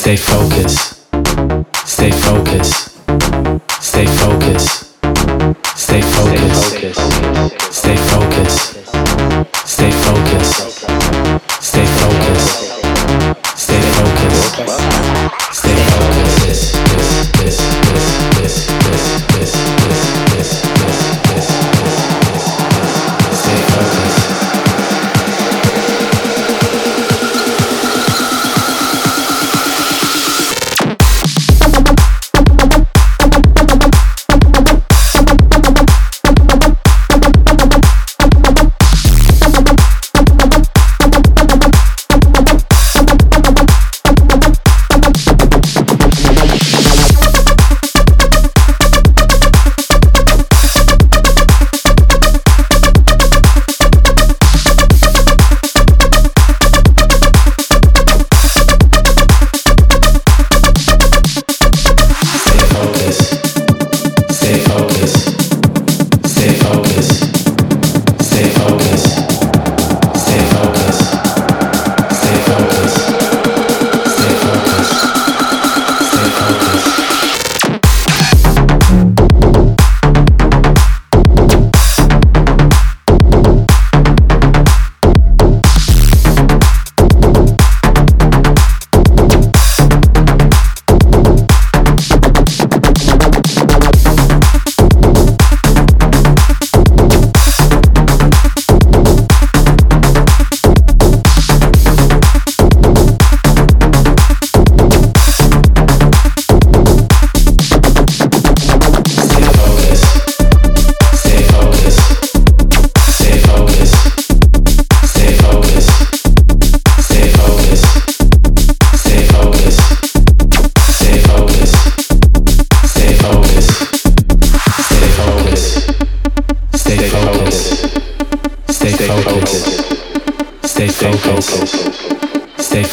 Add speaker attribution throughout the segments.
Speaker 1: Stay focused. Stay focused. Stay focused. Stay focused. Stay focused. Stay focused.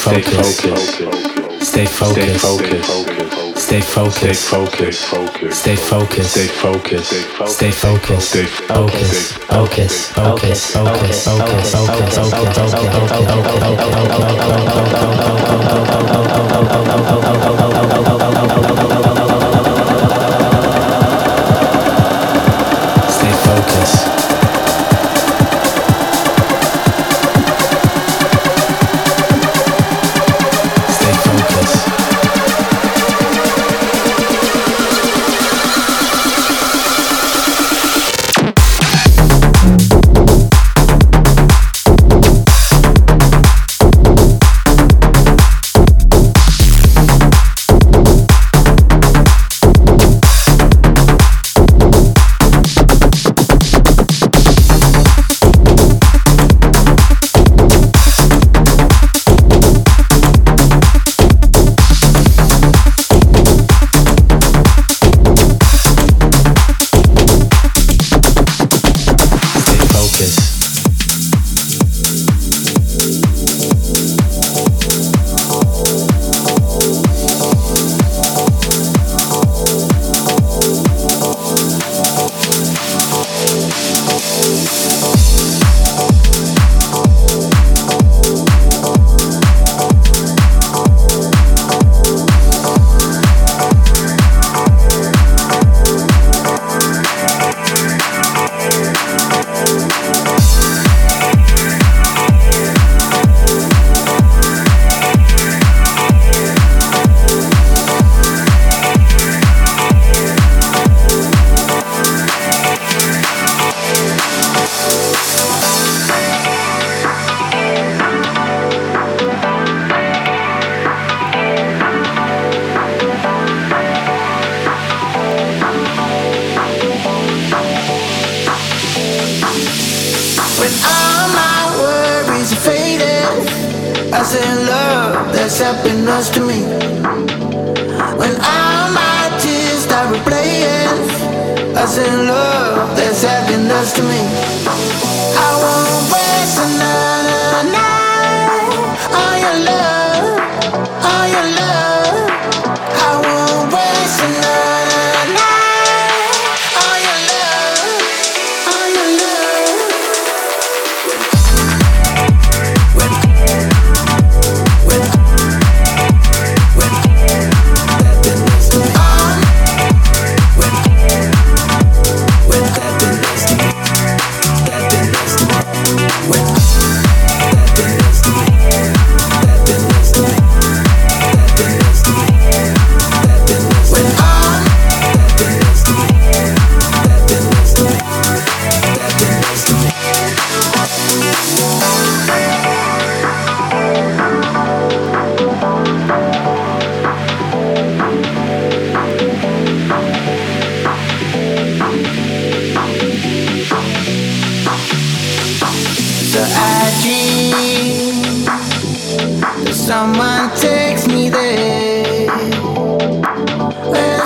Speaker 1: Stay focused. Stay focused. Stay focused. Stay focused. Stay focused. Stay focused. Stay focused. Focus. Focus. Focus. Focus. Focus. Focus.
Speaker 2: Focus. Focus. Focus. Focus. Someone takes me
Speaker 3: there. Where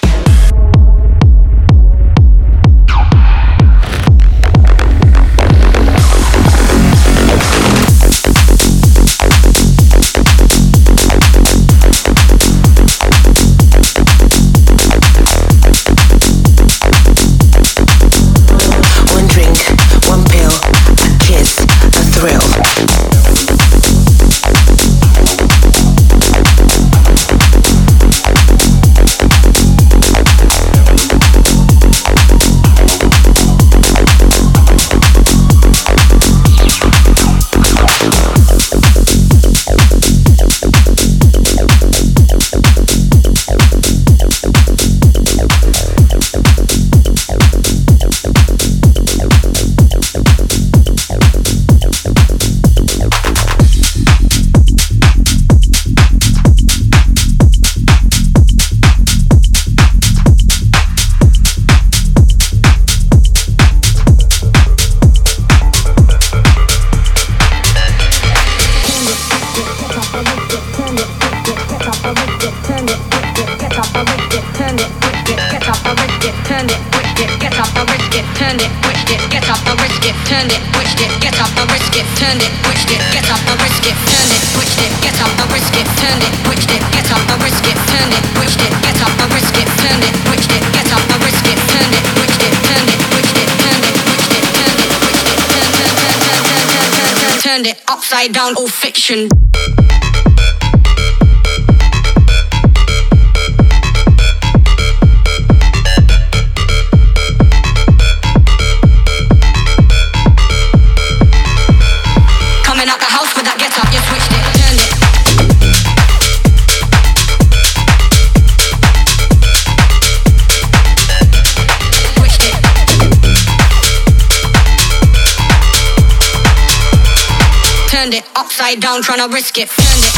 Speaker 3: turned it upside down, all fiction. upside down, tryna risk it.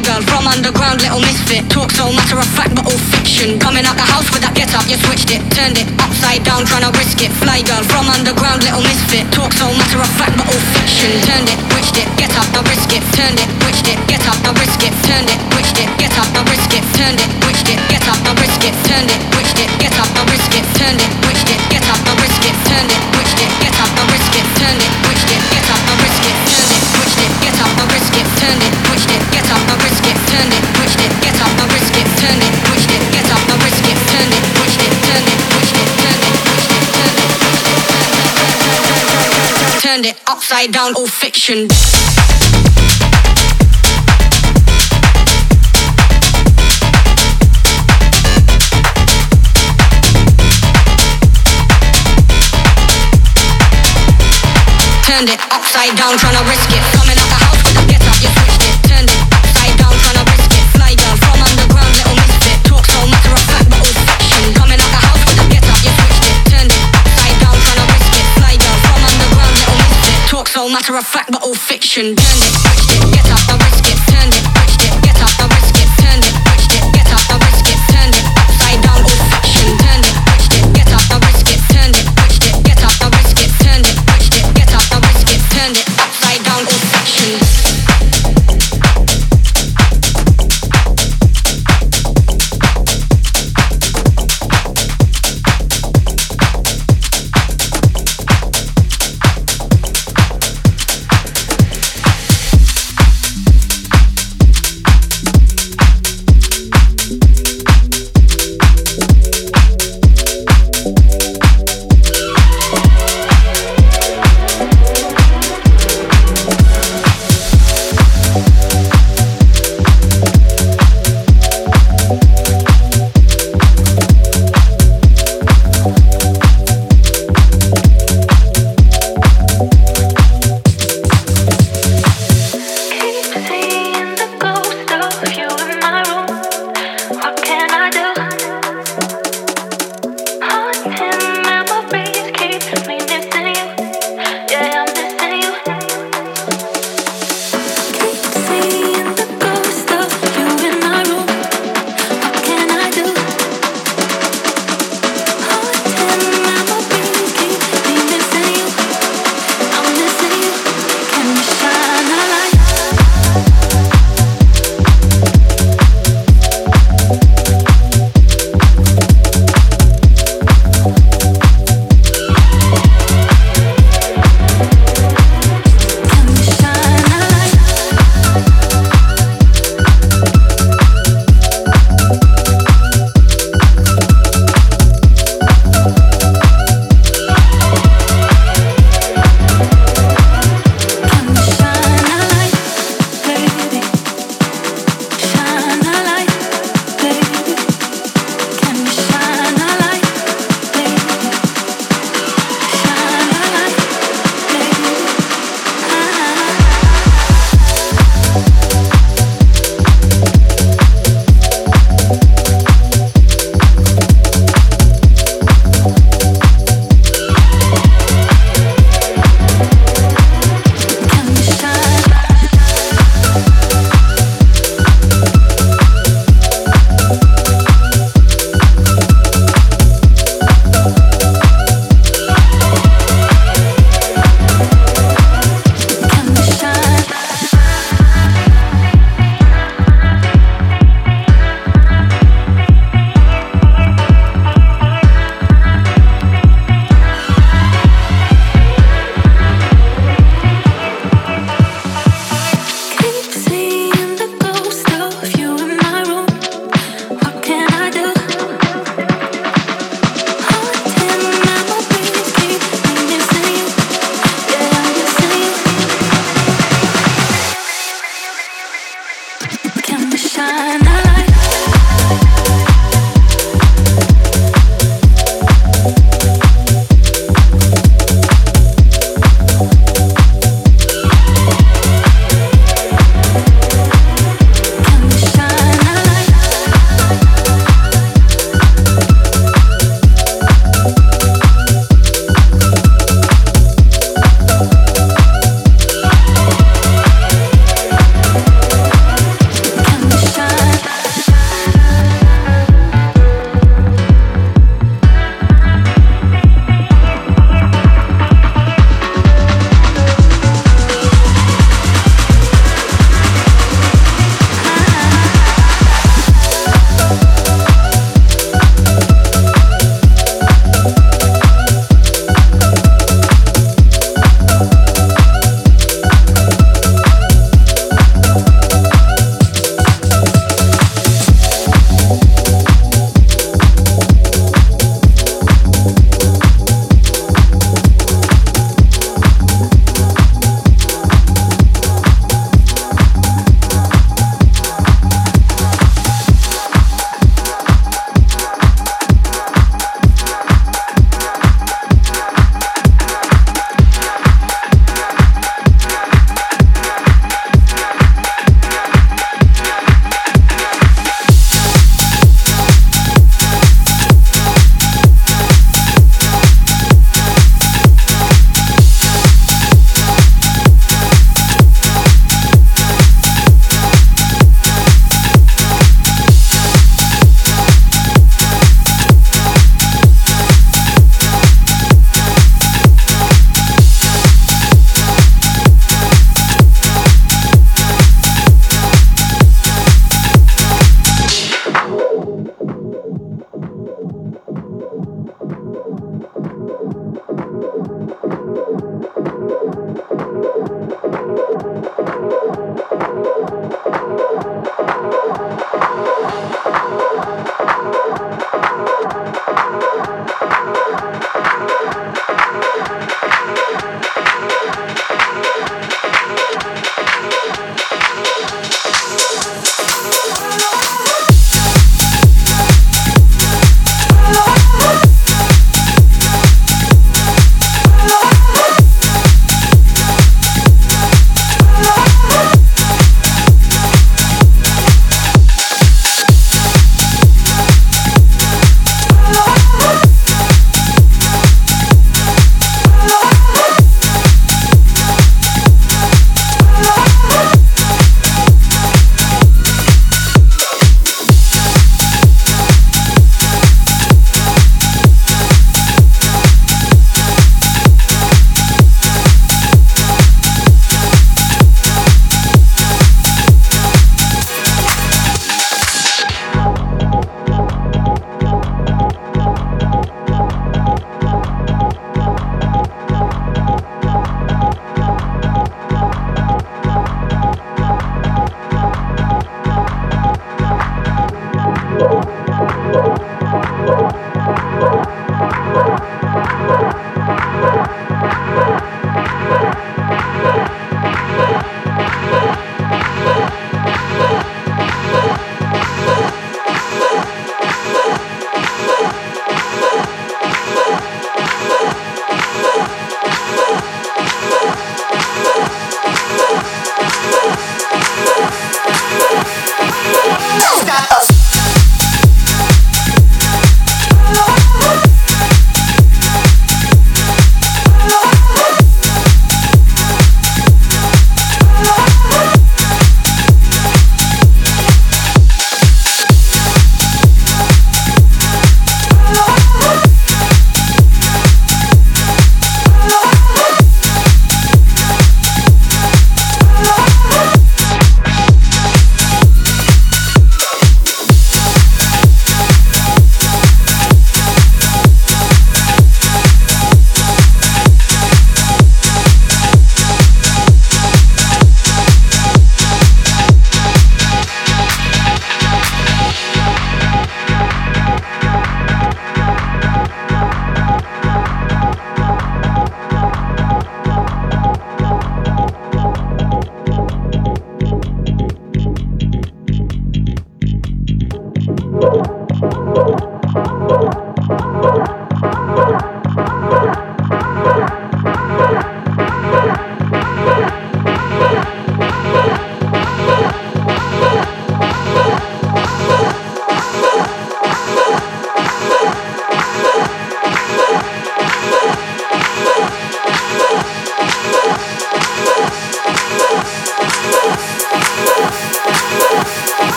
Speaker 3: Girl from underground, little misfit. Talk so matter of fact, but all fiction. Coming out the house with that get up, you switched it, turned it upside down, tryna risk it. Fly girl from underground, little misfit. Talk so matter of fact, but all fiction. Turned it, switched it, get up, I risk it. Turned it, switched it, get up, I risk it. Turned it, switched it, get up, I risk it. Turned it, switched it, get up, I risk it. Turned it, switched it, get up, I risk it. Turned it, switched it, get up, I risk it. Turned it, switched it, get up, I risk it. Turned it, switched it, get up, risk it. Turned it, upside down, all fiction. Turned it upside down, tryna risk it. Coming out the house so matter of fact, but all fiction. Turned it, switched it, get up, I risk
Speaker 4: Time.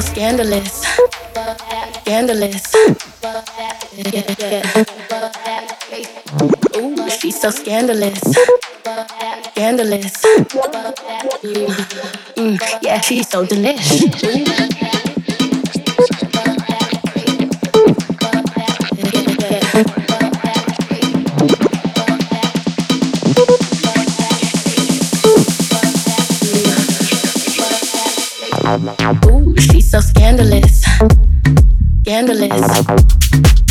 Speaker 5: Scandalous, scandalous. Ooh, she's so scandalous, scandalous. Mm, yeah, she's so delicious.
Speaker 6: scandalous, scandalous.